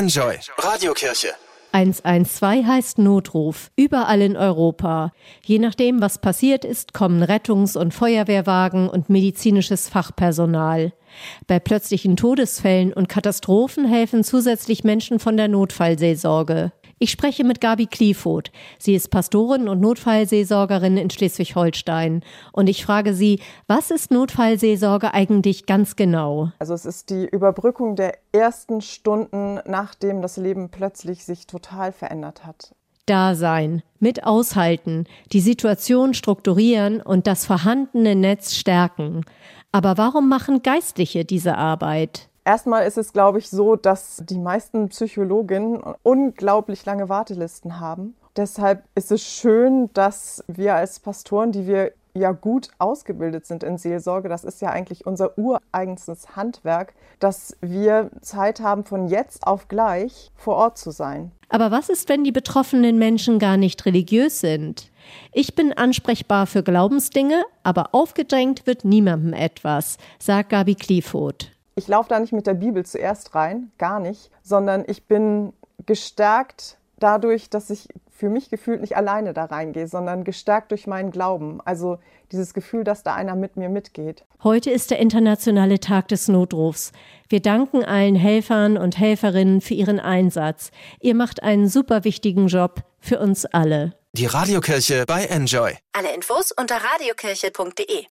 Enjoy Radiokirche. 112 heißt Notruf, überall in Europa. Je nachdem, was passiert ist, kommen Rettungs- und Feuerwehrwagen und medizinisches Fachpersonal. Bei plötzlichen Todesfällen und Katastrophen helfen zusätzlich Menschen von der Notfallseelsorge. Ich spreche mit Gabi Kliefoth. Sie ist Pastorin und Notfallseelsorgerin in Schleswig-Holstein. Und ich frage sie, was ist Notfallseelsorge eigentlich ganz genau? Also es ist die Überbrückung der ersten Stunden, nachdem das Leben plötzlich sich total verändert hat. Da sein, mit aushalten, die Situation strukturieren und das vorhandene Netz stärken. Aber warum machen Geistliche diese Arbeit? Erstmal ist es, glaube ich, so, dass die meisten Psychologinnen unglaublich lange Wartelisten haben. Deshalb ist es schön, dass wir als Pastoren, die wir ja gut ausgebildet sind in Seelsorge, das ist ja eigentlich unser ureigenstes Handwerk, dass wir Zeit haben, von jetzt auf gleich vor Ort zu sein. Aber was ist, wenn die betroffenen Menschen gar nicht religiös sind? Ich bin ansprechbar für Glaubensdinge, aber aufgedrängt wird niemandem etwas, sagt Gabi Kliefoth. Ich laufe da nicht mit der Bibel zuerst rein, gar nicht, sondern ich bin gestärkt dadurch, dass ich für mich gefühlt nicht alleine da reingehe, sondern gestärkt durch meinen Glauben. Also dieses Gefühl, dass da einer mit mir mitgeht. Heute ist der internationale Tag des Notrufs. Wir danken allen Helfern und Helferinnen für ihren Einsatz. Ihr macht einen super wichtigen Job für uns alle. Die Radiokirche bei Enjoy. Alle Infos unter radiokirche.de